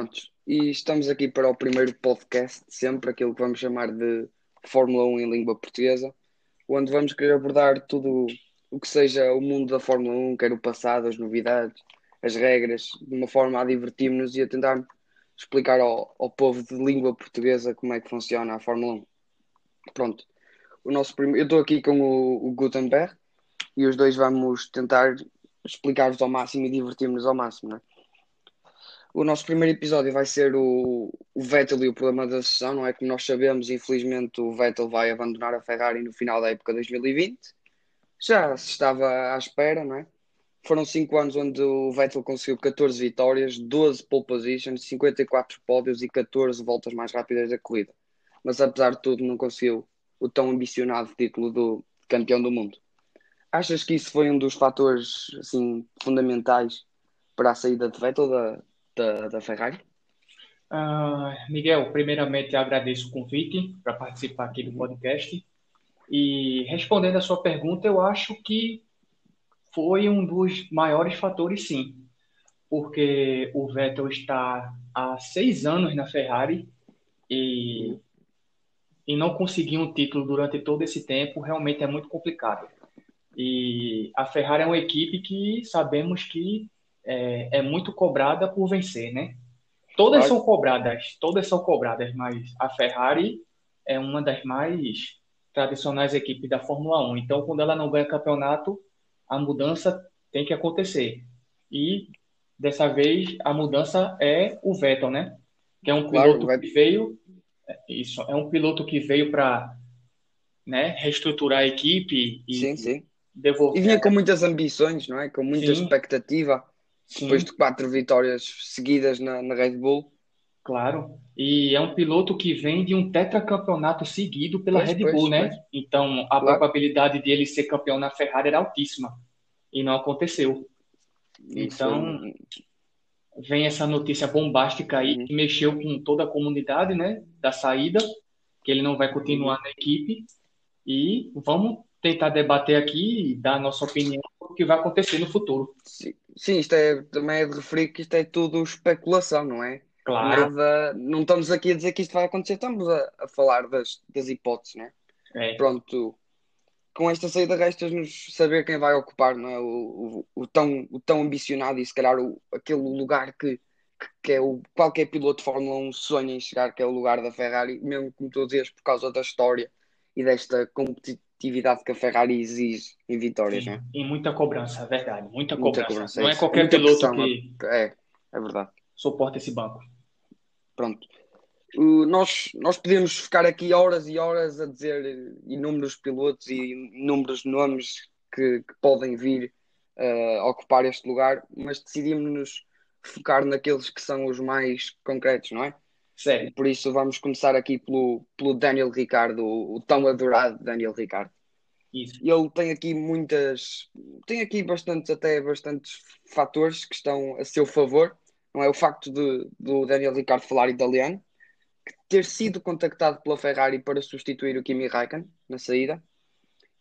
Prontos. E estamos aqui para o primeiro podcast sempre, aquilo que vamos chamar de Fórmula 1 em língua portuguesa, onde vamos querer abordar tudo o que seja o mundo da Fórmula 1, quer o passado, as novidades, as regras, de uma forma a divertirmos e a tentar explicar ao, ao povo de língua portuguesa como é que funciona a Fórmula 1. Pronto. O nosso primeiro... Eu estou aqui com o, o Gutenberg e os dois vamos tentar explicar-vos ao máximo e divertir-nos ao máximo, não é? O nosso primeiro episódio vai ser o, o Vettel e o problema da sessão, não é? Como nós sabemos, infelizmente o Vettel vai abandonar a Ferrari no final da época 2020. Já se estava à espera, não é? Foram 5 anos onde o Vettel conseguiu 14 vitórias, 12 pole positions, 54 pódios e 14 voltas mais rápidas da corrida. Mas apesar de tudo, não conseguiu o tão ambicionado título do campeão do mundo. Achas que isso foi um dos fatores assim, fundamentais para a saída de Vettel da, da, da Ferrari? Uh, Miguel, primeiramente agradeço o convite para participar aqui do podcast. E respondendo a sua pergunta, eu acho que foi um dos maiores fatores, sim. Porque o Vettel está há seis anos na Ferrari e, e não conseguir um título durante todo esse tempo realmente é muito complicado. E a Ferrari é uma equipe que sabemos que é, é muito cobrada por vencer, né? Todas são cobradas, todas são cobradas, mas a Ferrari é uma das mais tradicionais equipes da Fórmula 1. Então, quando ela não ganha campeonato, a mudança tem que acontecer. E dessa vez a mudança é o Vettel, né? Que é um piloto claro, que veio isso, é um piloto que veio para né, reestruturar a equipe e sim, sim. devolver. E vinha com muitas ambições, não é? Com muita sim. expectativa. Sim. Depois de quatro vitórias seguidas na, na Red Bull. Claro. E é um piloto que vem de um tetracampeonato seguido pela pois, Red Bull, pois, né? Pois. Então a claro. probabilidade dele ser campeão na Ferrari era altíssima. E não aconteceu. Então vem essa notícia bombástica aí uhum. que mexeu com toda a comunidade, né? Da saída, que ele não vai continuar uhum. na equipe. E vamos tentar debater aqui e dar a nossa opinião sobre o que vai acontecer no futuro. Sim. Sim, isto é, também é de referir que isto é tudo especulação, não é? Claro. Nada, não estamos aqui a dizer que isto vai acontecer, estamos a, a falar das, das hipóteses, não é? é? Pronto, com esta saída restas-nos saber quem vai ocupar não é? o, o, o, tão, o tão ambicionado e se calhar o, aquele lugar que, que, que, é o qualquer piloto de Fórmula 1 sonha em chegar, que é o lugar da Ferrari, mesmo como tu dizias, por causa da história e desta competição atividade que a Ferrari exige em vitórias, Sim, né? E muita cobrança, é verdade. Muita, muita cobrança. Não é, é qualquer muita piloto pressão, que é, é verdade. suporta esse banco. Pronto. Uh, nós, nós podemos ficar aqui horas e horas a dizer inúmeros pilotos e inúmeros nomes que, que podem vir uh, ocupar este lugar, mas decidimos-nos focar naqueles que são os mais concretos, não é? Sério. Por isso vamos começar aqui pelo, pelo Daniel Ricardo, o, tão adorado Daniel Ricardo. Isso. Ele tem aqui muitas, tem aqui bastantes, até bastantes fatores que estão a seu favor. Não é o facto de do Daniel Ricardo falar italiano, ter sido contactado pela Ferrari para substituir o Kimi Raikkonen na saída,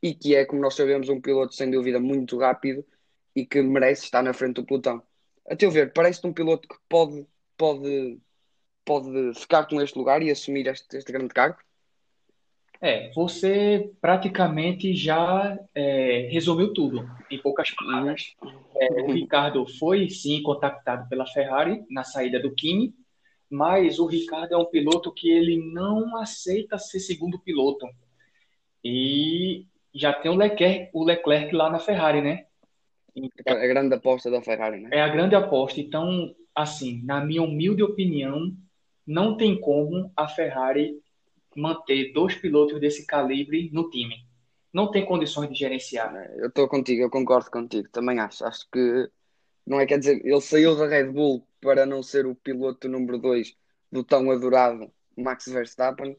e que é, como nós sabemos, um piloto sem dúvida muito rápido e que merece estar na frente do pelotão. A teu ver, parece-te um piloto que pode, pode pode ficar com este lugar e assumir este, este grande cargo? É, você praticamente já é, resumiu tudo em poucas palavras. É, o Ricardo foi sim contactado pela Ferrari na saída do Kimi, mas o Ricardo é um piloto que ele não aceita ser segundo piloto. E já tem o Leclerc, o Leclerc lá na Ferrari, né? Então, é a grande aposta da Ferrari, né? É a grande aposta. Então, assim, na minha humilde opinião, não tem como a Ferrari manter dois pilotos desse calibre no time. Não tem condições de gerenciar. Eu estou contigo, eu concordo contigo, também acho. Acho que não é quer dizer, ele saiu da Red Bull para não ser o piloto número 2 do tão adorado Max Verstappen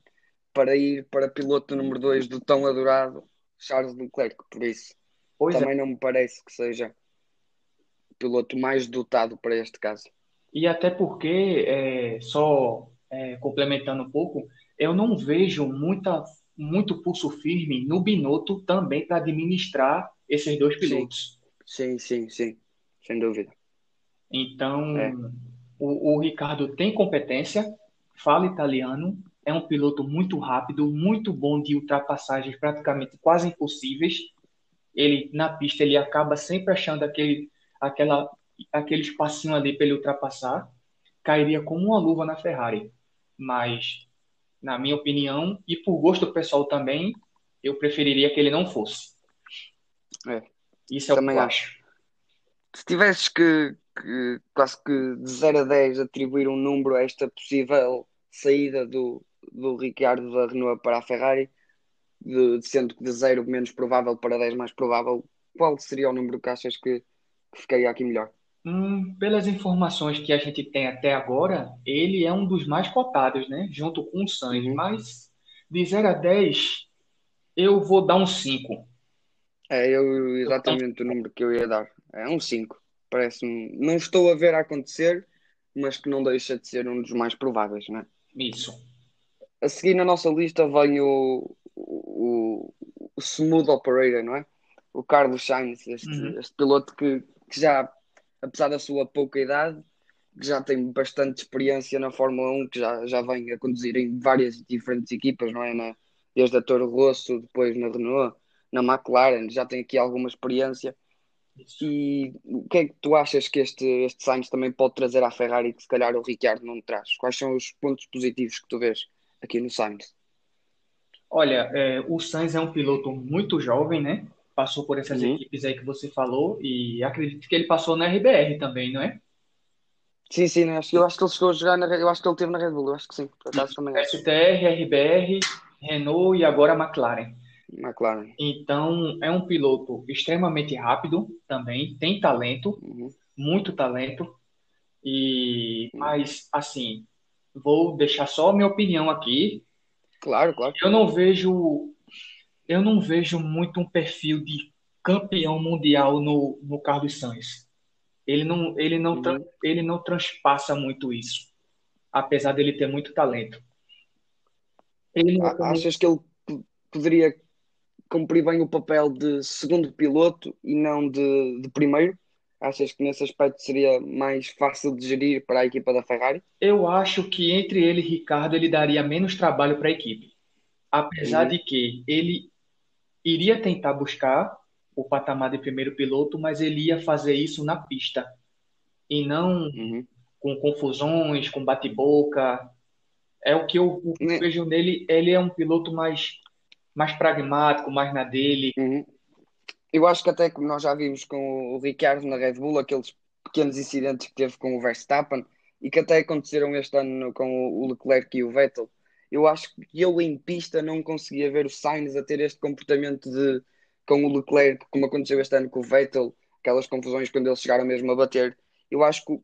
para ir para piloto número 2 do tão adorado Charles Leclerc, por isso pois também é. não me parece que seja o piloto mais dotado para este caso. E até porque, é, só é, complementando um pouco, eu não vejo muita, muito pulso firme no Binotto também para administrar esses dois pilotos. Sim, sim, sim, sim, sem dúvida. Então, é. O, o Ricardo tem competência, fala italiano, é um piloto muito rápido, muito bom de ultrapassagens praticamente quase impossíveis. Ele na pista ele acaba sempre achando aquele aquela aquele espacinho ali para ele ultrapassar, cairia como uma luva na Ferrari. Mas na minha opinião e por gosto pessoal também, eu preferiria que ele não fosse. É, Isso é também o que eu acho. acho. Se tivesses que, que quase que de 0 a 10 atribuir um número a esta possível saída do, do Ricciardo da Renault para a Ferrari, de, sendo que de 0 menos provável para 10 mais provável, qual seria o número que achas que, que ficaria aqui melhor? Hum, pelas informações que a gente tem até agora, ele é um dos mais cotados, né? Junto com o Sainz. Uhum. Mas de 0 a 10, eu vou dar um 5. É eu, exatamente o número que eu ia dar. É um 5. Parece-me. Não estou a ver acontecer, mas que não deixa de ser um dos mais prováveis, né? Isso. A seguir na nossa lista vem o, o, o Smooth Operator, não é? O Carlos Sainz, este, Uhum. este piloto que, que já, apesar da sua pouca idade, que já tem bastante experiência na Fórmula 1, que já, já vem a conduzir em várias diferentes equipas, não é? Na, desde a Toro Rosso, depois na Renault, na McLaren, já tem aqui alguma experiência. E o que é que tu achas que este, este Sainz também pode trazer à Ferrari que se calhar o Ricciardo não traz? Quais são os pontos positivos que tu vês aqui no Sainz? Olha, é, o Sainz é um piloto muito jovem, né? Passou por essas Uhum. equipes aí que você falou e acredito que ele passou na RBR também, não é? Sim, sim, né? Eu acho que ele chegou a jogar na eu acho que ele teve na Red Bull, eu acho que sim, por acaso também. STR, RBR, Renault e agora McLaren. McLaren. Então, é um piloto extremamente rápido também, tem talento, Uhum. muito talento. E, mas, assim, vou deixar só a minha opinião aqui. Claro, claro. Eu não vejo, eu não vejo muito um perfil de campeão mundial no, no Carlos Sainz. Ele não, ele não, Uhum. ele não transpassa muito isso, apesar dele ter muito talento. Ele Achas que ele poderia cumprir bem o papel de segundo piloto e não de, de primeiro? Achas que nesse aspecto seria mais fácil de gerir para a equipa da Ferrari? Eu acho que entre ele e Ricardo ele daria menos trabalho para a equipe. Apesar Uhum. de que ele iria tentar buscar o patamar de primeiro piloto, mas ele ia fazer isso na pista e não Uhum. com confusões, com bate-boca. É o que eu, o que eu Né? vejo nele. Ele é um piloto mais, mais pragmático, mais na dele. Uhum. Eu acho que até como nós já vimos com o Ricciardo na Red Bull, aqueles pequenos incidentes que teve com o Verstappen e que até aconteceram este ano no- com o Leclerc e o Vettel, eu acho que eu em pista não conseguia ver o Sainz a ter este comportamento de com o Leclerc, como aconteceu este ano com o Vettel, aquelas confusões quando eles chegaram mesmo a bater. Eu acho que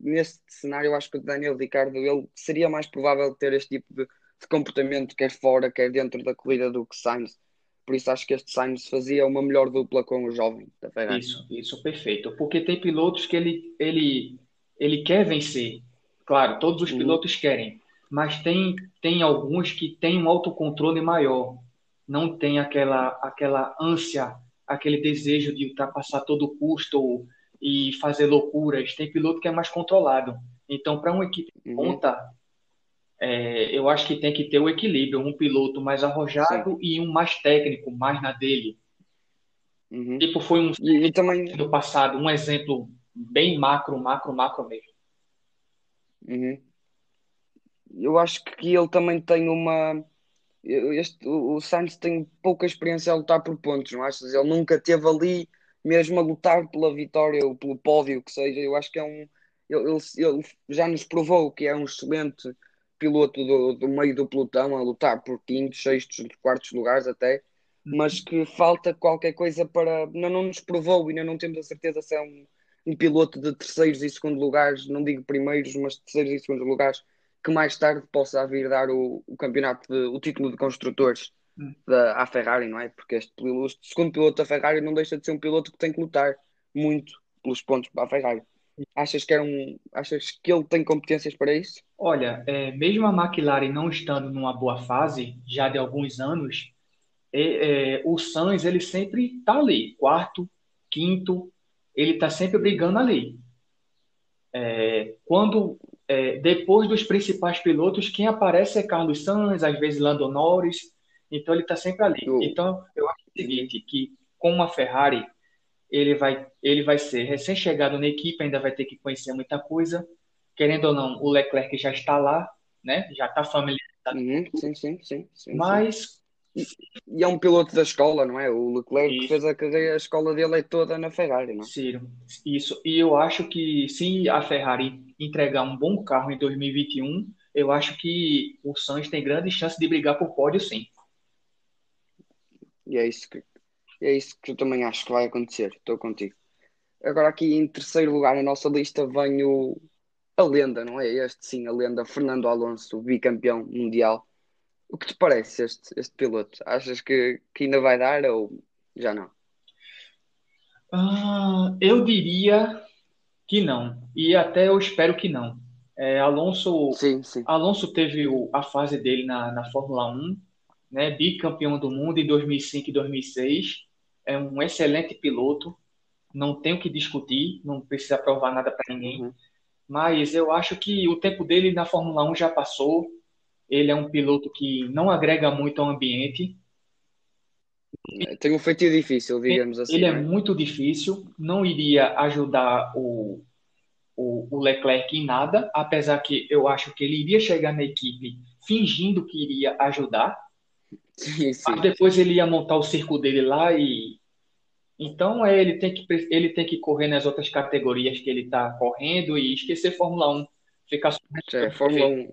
neste cenário, eu acho que o Daniel Ricciardo ele seria mais provável ter este tipo de, de comportamento, quer fora, quer dentro da corrida, do que Sainz. Por isso acho que este Sainz fazia uma melhor dupla com o jovem da Ferrari. Isso, isso, perfeito. Porque tem pilotos que ele, ele, ele quer vencer. Claro, todos os Uhum. pilotos querem, mas tem, tem alguns que têm um autocontrole maior. Não tem aquela, aquela ânsia, aquele desejo de ultrapassar todo custo e fazer loucuras. Tem piloto que é mais controlado. Então, para uma equipe Uhum. ponta, é, eu acho que tem que ter o equilíbrio. Um piloto mais arrojado e um mais técnico, mais na dele. Uhum. Tipo, foi um E, e também do passado, um exemplo bem macro, macro, macro mesmo. uhum. Eu acho que ele também tem uma. Este, o Sainz tem pouca experiência a lutar por pontos, não achas? Ele nunca teve ali mesmo a lutar pela vitória ou pelo pódio, que seja. Eu acho que é um. Ele, ele- já nos provou que é um excelente piloto do, do meio do pelotão, a lutar por quintos, sextos, quartos lugares até, mas que falta qualquer coisa para. Ainda não nos provou, ainda não temos a certeza se é um, um piloto de terceiros e segundo lugares, não digo primeiros, mas terceiros e segundos lugares, que mais tarde possa vir dar o, o campeonato, de- o título de construtores Hum. da, à Ferrari, não é? Porque este, piloto- segundo piloto da Ferrari não deixa de ser um piloto que tem que lutar muito pelos pontos para a Ferrari. Achas que, era um, achas que ele tem competências para isso? Olha, é, mesmo a McLaren não estando numa boa fase, já de alguns anos, é, é, o Sainz ele sempre está ali, quarto, quinto, ele está sempre brigando ali. É, quando é, depois dos principais pilotos, quem aparece é Carlos Sainz, às vezes Lando Norris, então ele está sempre ali. Então eu acho o seguinte, que com a Ferrari ele vai ele vai ser recém-chegado na equipe, ainda vai ter que conhecer muita coisa. Querendo ou não, o Leclerc já está lá, né? Já está familiarizado. Uhum, sim, sim, sim, sim, Mas e, é um piloto da escola, não é? O Leclerc isso. fez a carreira, a escola dele é toda na Ferrari, não é? Sim, isso. E eu acho que se a Ferrari entregar um bom carro em 2021, eu acho que o Sainz tem grande chance de brigar por pódio, sim. E é isso que, é isso que eu também acho que vai acontecer. Estou contigo. Agora aqui em terceiro lugar na nossa lista vem o, a lenda, não é? Este sim, a lenda Fernando Alonso, bicampeão mundial o que te parece este, este piloto? Achas que, que ainda vai dar ou já não? Ah, eu diria que não. E até eu espero que não. É, Alonso, sim, sim. Alonso teve o, a fase dele na, na Fórmula 1, né, bicampeão do mundo em 2005 e 2006. É um excelente piloto. Não tenho que discutir, não precisa provar nada para ninguém. Uhum. Mas eu acho que o tempo dele na Fórmula 1 já passou ele é um piloto que não agrega muito ao ambiente. Tem um feitiço difícil, digamos assim. Ele é né? muito difícil, não iria ajudar o, o, o, Leclerc em nada, apesar que eu acho que ele iria chegar na equipe fingindo que iria ajudar. Sim, sim. Mas depois ele ia montar o circo dele lá e. Então é, ele tem que, ele tem que correr nas outras categorias que ele está correndo e esquecer Fórmula 1. Ficar só. É, Fórmula 1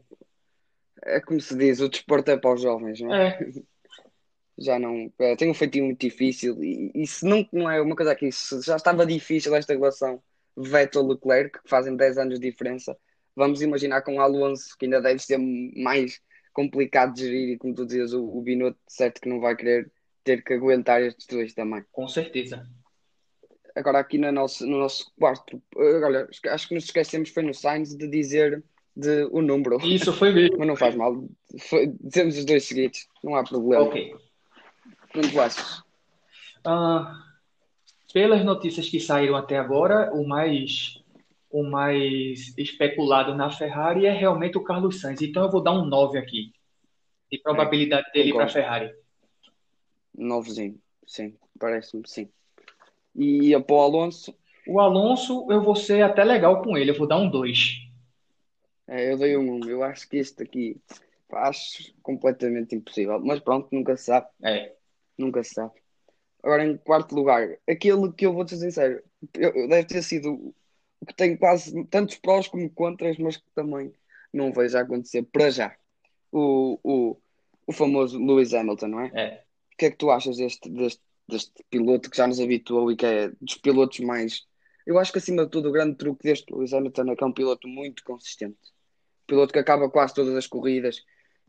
é como se diz, o desporto é para os jovens, não é? é. Já não. É, tem um feitiço muito difícil e, e, se não, não é uma coisa aqui, se já estava difícil esta relação Vettel-Leclerc, que fazem 10 anos de diferença, vamos imaginar com o Alonso, que ainda deve ser mais complicado de gerir, e como tu dizias, o, o Binotto, certo que não vai querer ter que aguentar estes dois também. Com certeza. Agora, aqui no nosso, no nosso quarto, olha, acho que nos esquecemos, foi no Sainz de dizer de o número. Isso foi mesmo. Mas não faz mal. Foi, dizemos os dois seguidos, não há problema. Ok. Não tu achas? Uh, pelas notícias que saíram até agora, o mais o mais especulado na Ferrari é realmente o Carlos Sainz. Então eu vou dar um 9 aqui. De probabilidade é, dele para a Ferrari. Novezinho, sim, parece-me, sim. E a o Alonso? O Alonso, eu vou ser até legal com ele, eu vou dar um 2. É, eu dei um 1. Eu acho que este aqui acho completamente impossível. Mas pronto, nunca se sabe. É. Nunca se sabe. Agora, em quarto lugar, aquele que eu vou ser sincero, eu, deve ter sido o que tem quase tantos prós como contras, mas que também não vejo acontecer para já. O, o, o famoso Lewis Hamilton, não é? É. O que é que tu achas deste, deste, deste piloto que já nos habituou e que é dos pilotos mais. Eu acho que acima de tudo o grande truque deste Lewis Hamilton é que é um piloto muito consistente piloto que acaba quase todas as corridas,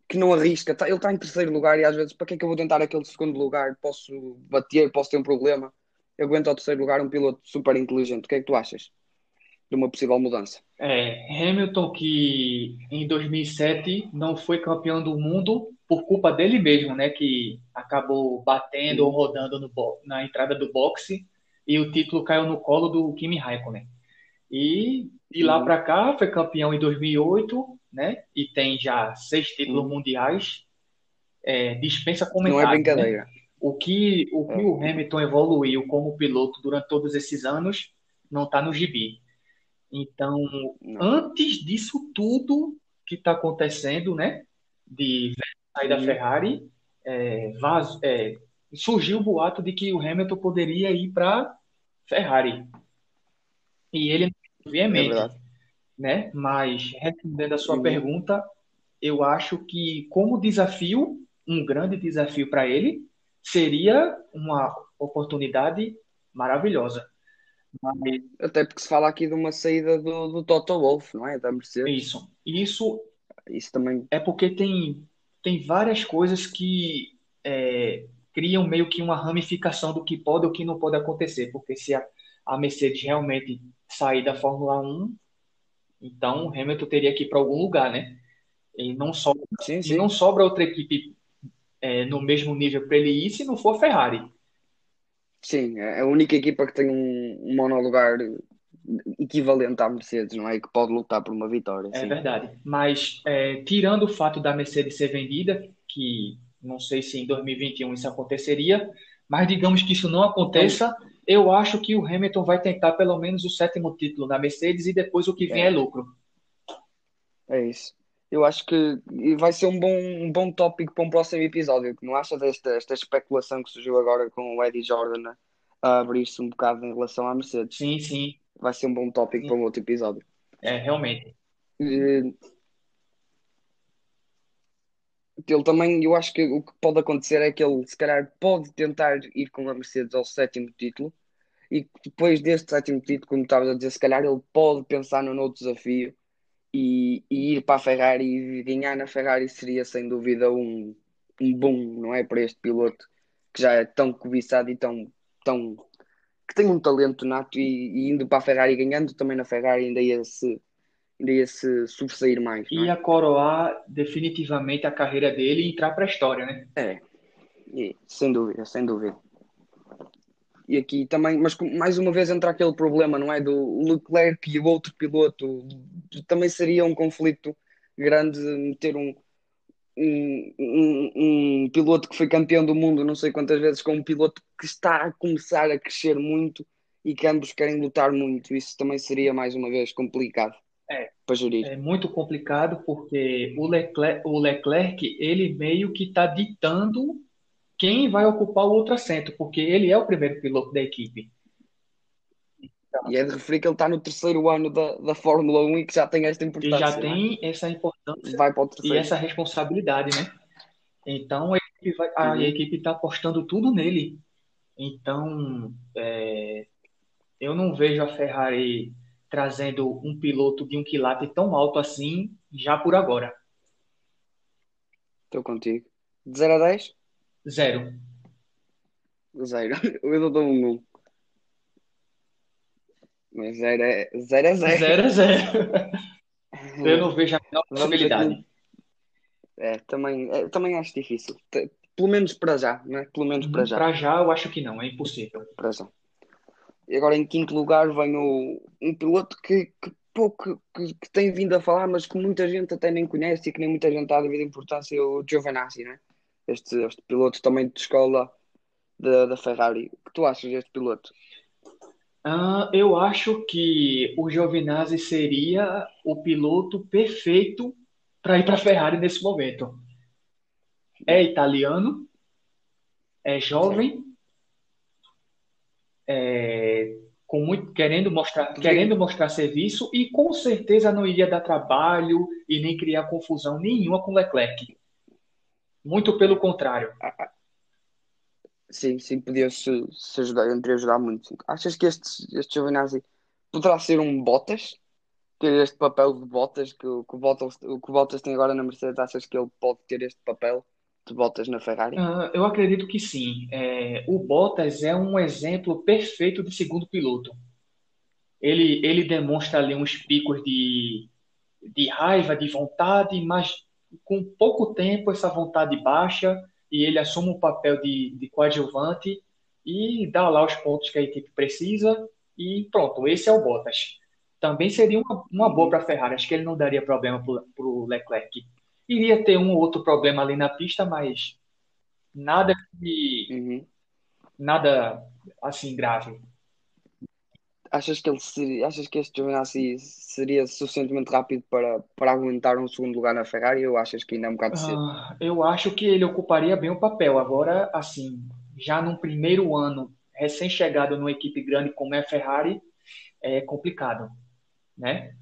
que não arrisca, tá, ele está em terceiro lugar e às vezes para que é que eu vou tentar aquele segundo lugar? Posso bater, posso ter um problema. Eu aguento ao terceiro lugar um piloto super inteligente. O que é que tu achas de uma possível mudança? É, Hamilton que em 2007 não foi campeão do mundo por culpa dele mesmo, né? Que acabou batendo ou rodando no, na entrada do boxe e o título caiu no colo do Kimi Raikkonen. E de lá para cá foi campeão em 2008, né? E tem já seis títulos uhum. mundiais. É, dispensa comentário. Não é brincadeira. Né? O que, o, que é. o Hamilton evoluiu como piloto durante todos esses anos não está no gibi. Então, não. antes disso tudo que está acontecendo, né? De sair da uhum. Ferrari, é, vaz, é, surgiu o boato de que o Hamilton poderia ir para Ferrari. E ele veemente, é né? Mas respondendo a sua pergunta, eu acho que como desafio, um grande desafio para ele, seria uma oportunidade maravilhosa. Mas... Até porque se fala aqui de uma saída do, do Toto Wolff, não é? Da Mercedes. Isso. Isso, Isso também. É porque tem, tem várias coisas que é, criam meio que uma ramificação do que pode ou que não pode acontecer. Porque se a, a Mercedes realmente sair da Fórmula 1, então Hamilton teria que ir para algum lugar, né? E não sobra, sim, sim. E não sobra outra equipe é, no mesmo nível para ele ir se não for Ferrari. Sim, é a única equipa que tem um, um monolugar equivalente à Mercedes, não é? Que pode lutar por uma vitória. É sim. verdade. Mas é, tirando o fato da Mercedes ser vendida, que não sei se em 2021 isso aconteceria, mas digamos que isso não aconteça, eu acho que o Hamilton vai tentar pelo menos o sétimo título na Mercedes e depois o que vem é, É. lucro. É isso. Eu acho que vai ser um bom, um bom tópico para um próximo episódio. Não acha desta esta especulação que surgiu agora com o Eddie Jordan a- a abrir-se um bocado em relação à Mercedes? Sim, sim, Vai ser um bom tópico Sim. para um outro episódio. é realmente. Ele também, eu acho que o que pode acontecer é que ele, se calhar, pode tentar ir com a Mercedes ao sétimo título e depois deste sétimo título, como estavas a dizer, se calhar ele pode pensar num outro desafio e, e ir para a Ferrari e ganhar na Ferrari seria sem dúvida um, um boom, não é? Para este piloto que já é tão cobiçado e tão, tão que tem um talento nato e, e indo para a Ferrari ganhando também na Ferrari ainda ia se, ia se sobressair mais, não é? Ia coroar definitivamente a carreira dele e entrar para a história, né? É, e, sem dúvida, sem dúvida. E aqui também, mas mais uma vez entra aquele problema, não é? Do Leclerc e o outro piloto. Também seria um conflito grande meter um, um, um, um piloto que foi campeão do mundo não sei quantas vezes com um piloto que está a começar a crescer muito e que ambos querem lutar muito. Isso também seria mais uma vez complicado É. É muito complicado porque o Leclerc, o Leclerc ele meio que está ditando quem vai ocupar o outro assento, porque ele é o primeiro piloto da equipe. E é de referir que ele está no terceiro ano da, da Fórmula 1 e que já tem esta E importância. já não é? tem essa importância Vai para o e terceiro. essa responsabilidade, né? Então a equipe vai, a Uhum. equipe está apostando tudo nele. Então é, eu não vejo a Ferrari trazendo um piloto de um quilate tão alto assim já por agora. Estou contigo. De 0 a 10? Zero. Zero. Eu dou um 1. Mas 0 é 0. É zero. Zero a zero. Eu não vejo a menor possibilidade. É, também, é, também acho difícil. Pelo menos para já, não é? Pelo menos para já. Para já, eu acho que não, é impossível. Para já. E agora em quinto lugar vem o, um piloto que, que pouco que, que tem vindo a falar, mas que muita gente até nem conhece e que nem muita gente dá devido importância, é o Giovinazzi, né? Este, este piloto também de escola da, da Ferrari. O que tu achas deste piloto? Ah, eu acho que o Giovinazzi seria o piloto perfeito para ir para a Ferrari nesse momento. É italiano, é jovem, é, com muito, querendo mostrar, querendo mostrar serviço e com certeza não iria dar trabalho e nem criar confusão nenhuma com Leclerc. Muito pelo contrário. Sim, sim, podia se, se ajudar, entre ajudar muito. Achas que este, este Giovinazzi poderá ser um Bottas? Ter este papel de Bottas que, o- que o Bottas, que o Bottas tem agora na Mercedes, achas que ele pode ter este papel de Bottas na Ferrari? Ah, eu acredito que sim. É, o Bottas é um exemplo perfeito de segundo piloto. Ele, ele demonstra ali uns picos de, de raiva, de vontade, mas com pouco tempo essa vontade baixa e ele assume o papel de, de coadjuvante e dá lá os pontos que a equipe precisa e pronto, esse é o Bottas. Também seria uma, uma boa para a Ferrari, acho que ele não daria problema para o Leclerc. Iria ter um ou outro problema ali na pista, mas nada que, Uhum. nada assim grave. Achas que ele seria, achas que este Giovinazzi seria suficientemente rápido para, para aguentar um segundo lugar na Ferrari ou achas que ainda é um bocado cedo? Ah, eu acho que ele ocuparia bem o papel. Agora, assim, já num primeiro ano, recém-chegado numa equipe grande como é a Ferrari, é complicado, né?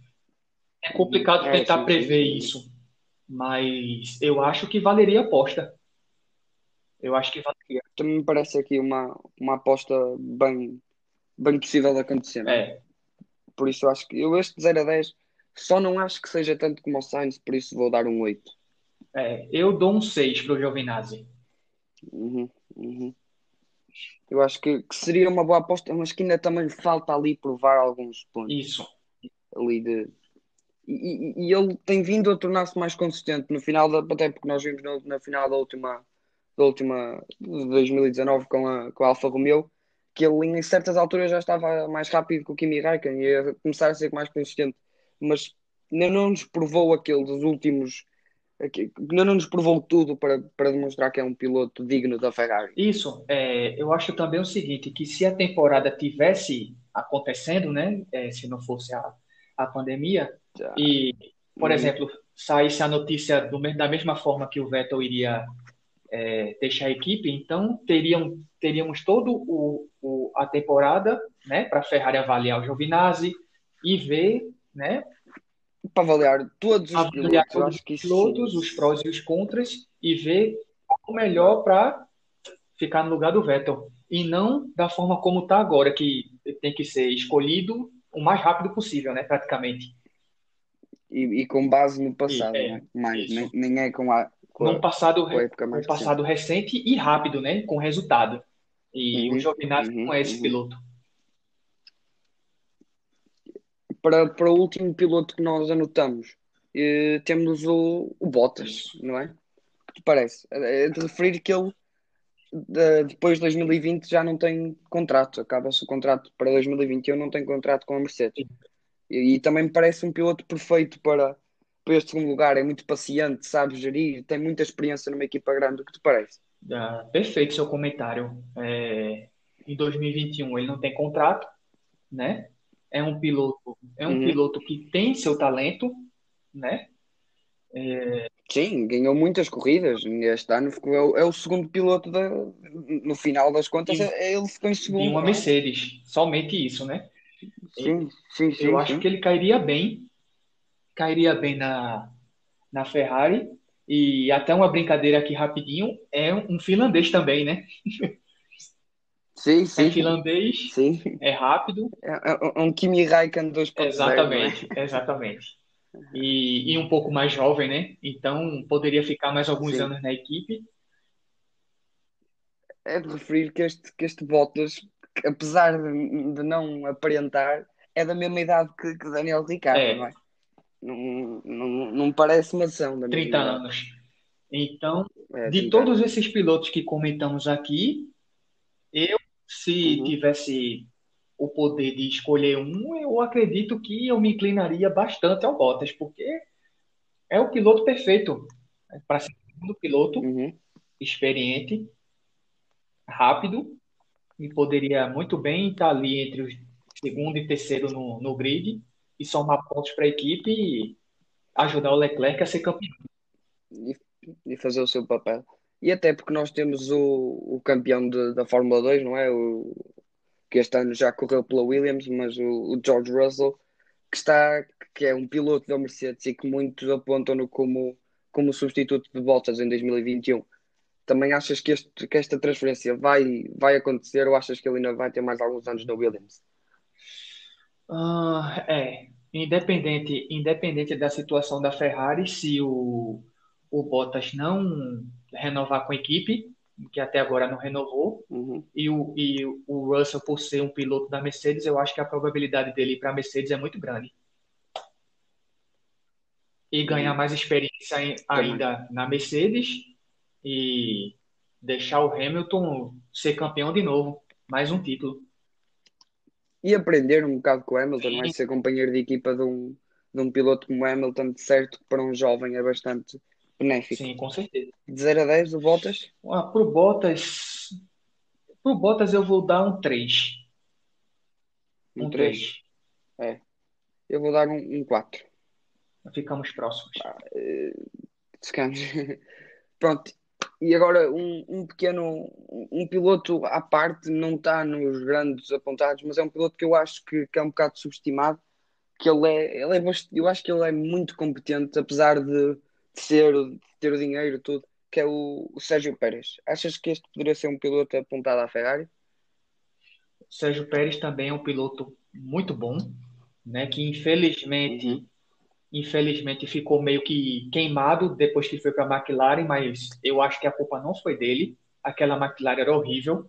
É complicado É, tentar sim, sim, prever sim. isso, mas eu acho que valeria a aposta. Eu acho que valeria. Também me parece aqui uma, uma aposta bem, bem possível de acontecer, é? É, Por isso eu acho que eu este 0 a 10 só não acho que seja tanto como o Sainz, por isso vou dar um 8. é, eu dou um 6 para o Giovinazzi. Uhum, uhum. Eu acho que, que seria uma boa aposta, mas que ainda também falta ali provar alguns pontos Isso. ali de. E, e- ele tem vindo a tornar-se mais consistente no final da, até porque nós vimos na, na final da última da última de 2019 com a, com a Alfa Romeo que ele em certas alturas já estava mais rápido que o Kimi Raikkonen e ia começar a ser mais consistente, mas ainda não nos provou aquele dos últimos, ainda não nos provou tudo para, para demonstrar que é um piloto digno da Ferrari. Isso, é, eu acho também o seguinte, que se a temporada tivesse acontecendo, né, é, se não fosse a, a pandemia, e, por hum. exemplo, saísse a notícia do, da mesma forma que o Vettel iria é, deixar a equipe, então teriam, teríamos todo o, o a temporada, né, para a Ferrari avaliar o Giovinazzi e ver, né, para avaliar todos os avaliar pilotos, todos os, pilotos os prós e os contras e ver o melhor para ficar no lugar do Vettel e não da forma como está agora, que tem que ser escolhido o mais rápido possível, né, praticamente. E, e com base no passado, é, né? mais, nem, nem é com a, num passado, um passado recente e rápido, né? Com resultado. E uhum, o Giovinazzi uhum, não é esse uhum. piloto. Para, para o último piloto que nós anotamos, eh, temos o, o Bottas, não é? O que te parece? É, é de referir que ele de, depois de 2020 já não tem contrato, acaba-se o contrato para 2021, não tem contrato com a Mercedes. E, e também me parece um piloto perfeito para para este segundo lugar, é muito paciente, sabe gerir, tem muita experiência numa equipa grande, o que te parece? Ah, perfeito seu comentário. É, em 2021 ele não tem contrato, né? É um piloto, é um uhum. piloto que tem seu talento, né? É... Sim, ganhou muitas corridas. Este ano ficou, é, o, é segundo piloto da, no final das contas. E, é, ele ficou em segundo. E uma Mercedes, somente isso, né? Sim, sim, sim. Eu sim. acho que ele cairia bem cairia bem na, na Ferrari. E até uma brincadeira aqui rapidinho, é um finlandês também, né? Sim, sim. É finlandês, sim. é rápido. É, é, é um Kimi Raikkonen 2.0. Exatamente, né? exatamente. E, e um pouco mais jovem, né? Então poderia ficar mais alguns sim. anos na equipe. É de referir que este, que este Bottas, apesar de, de não aparentar, é da mesma idade que, que Daniel Ricciardo, é. não é? Não, não, não parece uma ação da 30 anos. Então, é, de todos anos. esses pilotos que comentamos aqui, eu, se uhum. tivesse o poder de escolher um, eu acredito que eu me inclinaria bastante ao Bottas, porque é o piloto perfeito para ser segundo piloto, uhum. experiente, rápido, e poderia muito bem estar ali entre os segundo e terceiro no, no grid e somar pontos para a equipe e ajudar o Leclerc a ser campeão. E, e fazer o seu papel. E até porque nós temos o, o campeão de, da Fórmula 2, não é? O, que este ano já correu pela Williams, mas o, o, George Russell, que está, que é um piloto da Mercedes e que muitos apontam-no como, como substituto de Bottas em 2021. Também achas que, este, que esta transferência vai, vai acontecer ou achas que ele ainda vai ter mais alguns anos na Williams? Uh, é, independente, independente da situação da Ferrari, se o, o Bottas não renovar com a equipe, que até agora não renovou, uhum. e, o, e o Russell, por ser um piloto da Mercedes, eu acho que a probabilidade dele ir para a Mercedes é muito grande. E ganhar uhum. mais experiência ainda na Mercedes e deixar o Hamilton ser campeão de novo, mais um título e aprender um bocado com o Hamilton, é? Ser companheiro de equipa de um, de um piloto como o Hamilton, de certo, para um jovem é bastante benéfico. Sim, com certeza. De 0 a 10, o Bottas? Ah, pro Bottas. Pro Bottas eu vou dar um 3. Um, um 3. 3. É. Eu vou dar um, um 4. Ficamos próximos. Ah, uh, Pronto, e agora um, um pequeno um piloto à parte não está nos grandes apontados, mas é um piloto que eu acho que, que é um bocado subestimado, que ele é, ele é eu acho que ele é muito competente, apesar de, de ser de ter o dinheiro tudo, que é o, o, Sérgio Pérez. Achas que este poderia ser um piloto apontado à Ferrari? Sérgio Pérez também é um piloto muito bom, né? Que infelizmente uhum infelizmente ficou meio que queimado depois que foi para a McLaren, mas eu acho que a culpa não foi dele. Aquela McLaren era horrível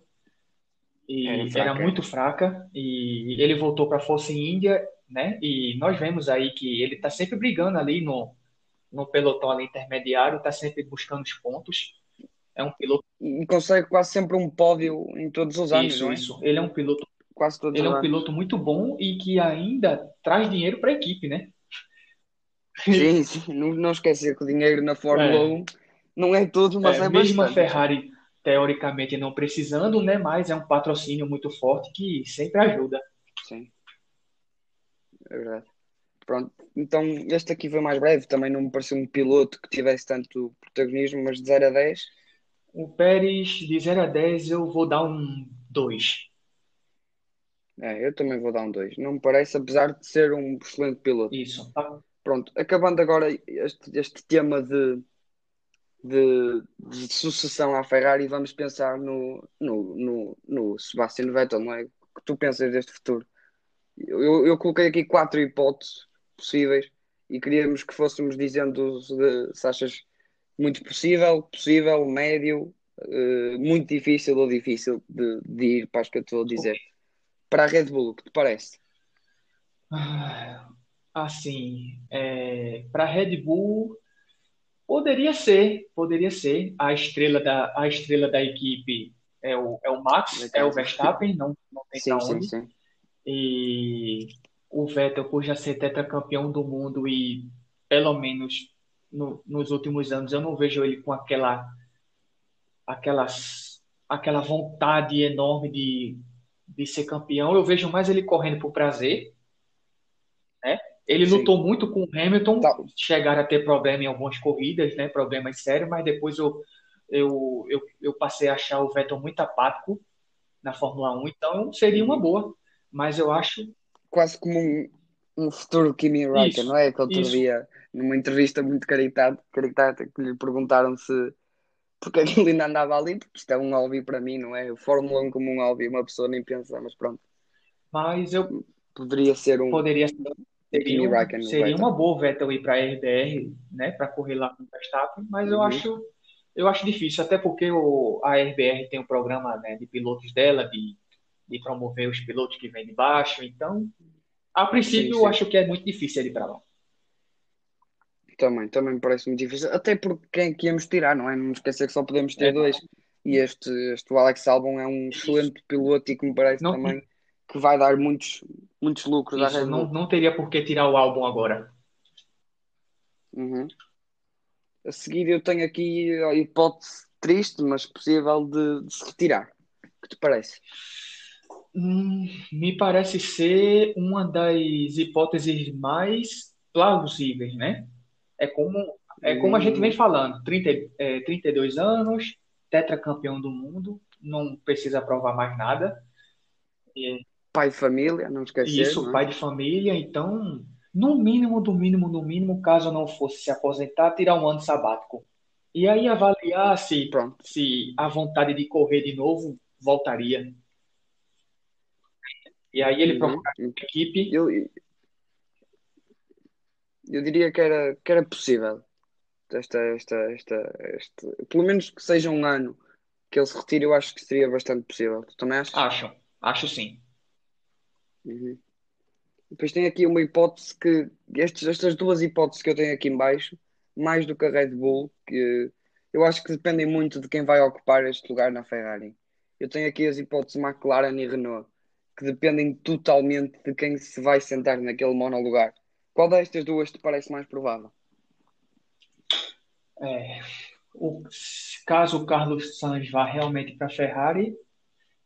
e era, era muito fraca e ele voltou para a Força Índia, né? E nós vemos aí que ele está sempre brigando ali no, no pelotão ali intermediário, está sempre buscando os pontos. É um piloto. E consegue quase sempre um pódio em todos os anos, Isso, é? isso. Ele é um piloto. Quase todos é? Ele é um é um anos. piloto muito bom e que ainda traz dinheiro para a equipe, né? Sim, sim. Não, não esquecer que o dinheiro na Fórmula É. 1 não é tudo, mas É, é mesmo a bastante. Ferrari teoricamente não precisando, né? Mas é um patrocínio muito forte que sempre ajuda. Sim, é verdade. Pronto, então este aqui foi mais breve, também não me pareceu um piloto que tivesse tanto protagonismo, mas de 0 a 10, O Pérez, de 0 a 10, eu vou dar um 2. é, eu também vou dar um 2. Não me parece, apesar de ser um excelente piloto. Isso. Pronto, acabando agora este, este tema de, de, de sucessão à Ferrari, vamos pensar no, no, no, no Sebastian Vettel, não é? O que tu pensas deste futuro? Eu, eu, coloquei aqui quatro hipóteses possíveis e queríamos que fôssemos dizendo se, se achas muito possível, possível, médio, eh, muito difícil ou difícil de, de ir para as que eu estou a dizer. Para a Red Bull, o que te parece? Ah, Assim, é, para a Red Bull, poderia ser, poderia ser. A estrela da, a estrela da equipe é o, é o Max, é o Verstappen, não, não tem Sim, para sim, onde. sim. E o Vettel, por já ser tetracampeão do mundo e pelo menos no- nos últimos anos eu não vejo ele com aquela, aquelas, aquela vontade enorme de, de ser campeão. Eu vejo mais ele correndo por prazer, né? Ele Sim. lutou muito com o Hamilton, Tá. chegaram a ter problema em algumas corridas, né? Problemas sérios, mas depois eu, eu, eu, eu passei a achar o Vettel muito apático na Fórmula 1, então seria uma boa. Mas eu acho Quase como um, um futuro Kimi Raikkonen, não é? Que outro isso. dia, numa entrevista muito caricata, caricata, que lhe perguntaram se porque que ele ainda andava ali, porque isto é um hobby para mim, não é? Fórmula 1 como um hobby, uma pessoa nem pensa, mas pronto, Mas eu poderia ser um poderia ser, seria, Raikkonen, seria uma boa Vettel ir para a RBR, né, para correr lá com o Verstappen, mas eu Uhum. acho eu acho difícil, até porque o, a RBR tem um programa, né, de pilotos dela, de, de promover os pilotos que vêm de baixo, então, a princípio, Sim, eu sim. acho que é muito difícil ele ir para lá. Também, também me parece muito difícil. Até porque quem é que íamos tirar, não é? Não esquecer que só podemos ter É. dois. E este, este Alex Albon é um excelente piloto e que me parece Não- também que vai dar muitos, muitos lucros à Isso, Red não, Bull. não teria por que tirar o álbum agora. Uhum. A seguir eu tenho aqui a hipótese triste, mas possível de, de se retirar. O que te parece? Hum, me parece ser uma das hipóteses mais plausíveis, né? É como, é como a gente vem falando, 30, é, 32 anos, tetracampeão do mundo, não precisa provar mais nada. Pai de família, não esquecer, Isso, é? pai de família, então, no mínimo, do mínimo, no mínimo, caso não fosse se aposentar, tirar um ano sabático. E aí avaliar se, Pronto. se a vontade de correr de novo voltaria. E aí ele Uhum. procura a equipe. Eu, eu diria que era, que era possível. Esta, esta, esta, este, pelo menos que seja um ano que ele se retire, eu acho que seria bastante possível. Tu também achas? Acho, acho sim. Uhum. Depois tem aqui uma hipótese que estes, estas duas hipóteses que eu tenho aqui em baixo, mais do que a Red Bull, que eu acho que dependem muito de quem vai ocupar este lugar na Ferrari. Eu tenho aqui as hipóteses McLaren e Renault, que dependem totalmente de quem se vai sentar naquele monolugar. Qual destas duas te parece mais provável? É, o, caso o Carlos Sainz vá realmente para a Ferrari,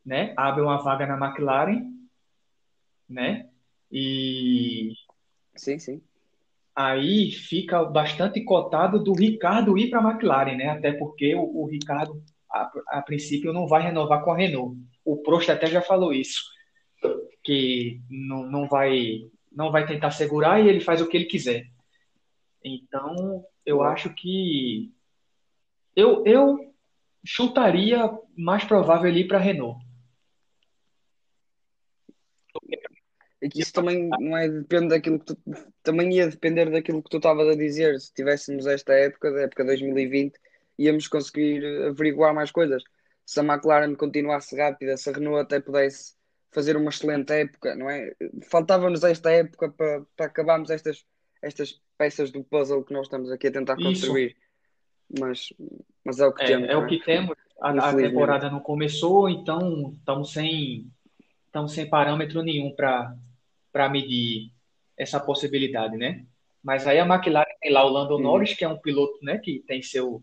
né, abre uma vaga na McLaren, né, e Sim, sim. aí fica bastante cotado do Ricardo ir para a McLaren, né, até porque o, o Ricardo, a, a princípio, não vai renovar com a Renault. O Prost até já falou isso, que não, não vai, não vai tentar segurar e ele faz o que ele quiser. Então, eu acho que eu, eu chutaria mais provável ele ir para a Renault. É que isso também não é depende daquilo que tu, também ia depender daquilo que tu estavas a dizer. Se tivéssemos esta época, da época 2020, íamos conseguir averiguar mais coisas. Se a McLaren continuasse rápida, se a Renault até pudesse fazer uma excelente época, não é? Faltava-nos esta época para, para acabarmos estas, estas peças do puzzle que nós estamos aqui a tentar Isso. construir. mas, mas é o que É, temos, é o é? que temos. A, a temporada não começou, então estamos sem, estamos sem parâmetro nenhum para para medir essa possibilidade, né? Mas aí a McLaren tem lá o Lando Uhum. Norris, que é um piloto, né, que tem seu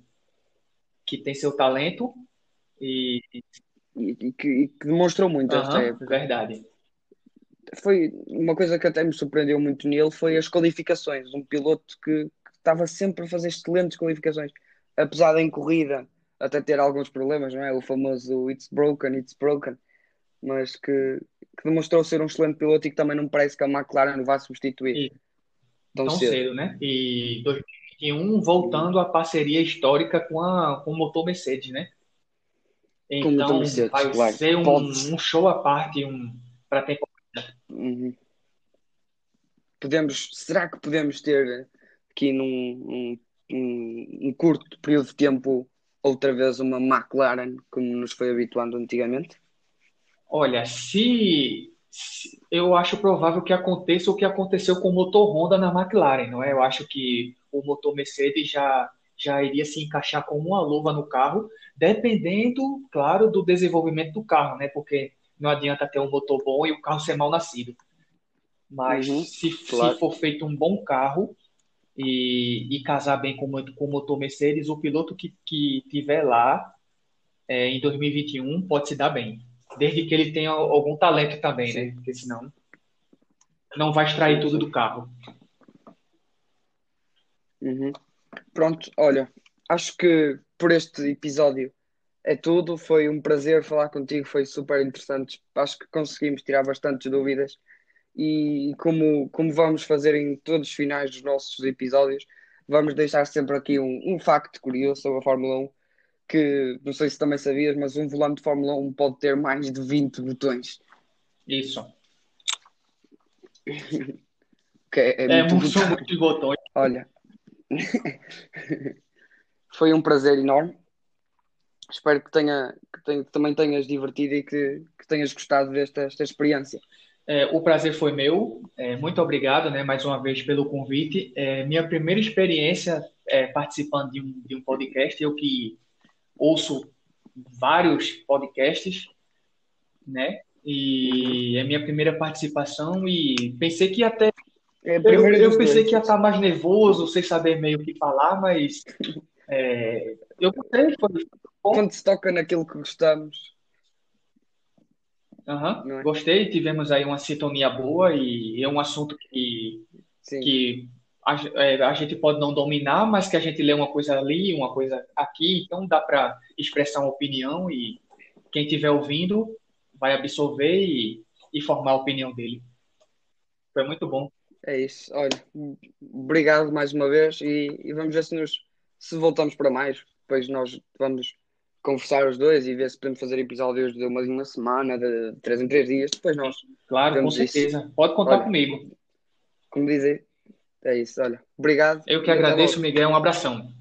que tem seu talento e E, que, que demonstrou muito esta aham, época. verdade. Foi uma coisa que até me surpreendeu muito nele foi as qualificações. Um piloto que, que estava sempre a fazer excelentes qualificações, apesar em corrida até ter alguns problemas, não é? O famoso it's broken, it's broken, mas que, que demonstrou ser um excelente piloto e que também não me parece que a McLaren vá substituir E tão cedo. cedo, né? E 2021 voltando à parceria histórica com a com o motor Mercedes, né? Então Mercedes, vai claro. ser um, um show à parte um, para temporada. Uhum. Podemos, será que podemos ter aqui num- um curto período de tempo outra vez uma McLaren como nos foi habituando antigamente? Olha, se, se- eu acho provável que aconteça o que aconteceu com o motor Honda na McLaren, não é? Eu acho que o motor Mercedes já já iria se encaixar como uma luva no carro, dependendo, claro, do desenvolvimento do carro, né? Porque não adianta ter um motor bom e o carro ser mal nascido. Mas Uhum, se, se claro. for feito um bom carro e, e casar bem com, o- com o motor Mercedes, o piloto que, que tiver lá é, em 2021 pode se dar bem. Desde que ele tenha algum talento também, né? Porque senão não vai extrair tudo do carro. Uhum. Pronto, olha, acho que por este episódio é tudo. Foi um prazer falar contigo, foi super interessante. Acho que conseguimos tirar bastantes dúvidas. E como, como vamos fazer em todos os finais dos nossos episódios, vamos deixar sempre aqui um, um facto curioso sobre a Fórmula 1, que não sei se também sabias, mas um volante de Fórmula 1 pode ter mais de 20 botões. Isso. Que é, é É, muito são muitos botões. Olha, foi um prazer enorme. Espero que, tenha, que, tenha- que também tenhas divertido e que, que tenhas gostado desta esta experiência. É, o prazer foi meu. É, muito obrigado, né, mais uma vez pelo convite. É, minha primeira experiência é, participando de um, de um podcast, eu que ouço vários podcasts, né? E é minha primeira participação e pensei que até É eu, eu pensei dois. que ia estar mais nervoso, sem saber meio o que falar, mas é, eu gostei, foi bom. Quando se toca naquilo que gostamos, não é? gostei, tivemos aí uma sintonia boa e é um assunto que, Sim, que a, é, a gente pode não dominar, mas que a gente lê uma coisa ali, uma coisa aqui, então dá para expressar uma opinião e quem estiver ouvindo vai absorver e, e formar a opinião dele. Foi muito bom. é isso. Olha, obrigado mais uma vez e, e vamos ver se, nos, se voltamos para mais. Depois nós vamos conversar os dois e ver se podemos fazer episódios de uma, de uma semana, de três em três dias. Depois nós Claro, com vemos isso. certeza. Pode contar Olha, comigo. como dizem, é isso. Olha, obrigado Eu que agradeço. Miguel. Um abração.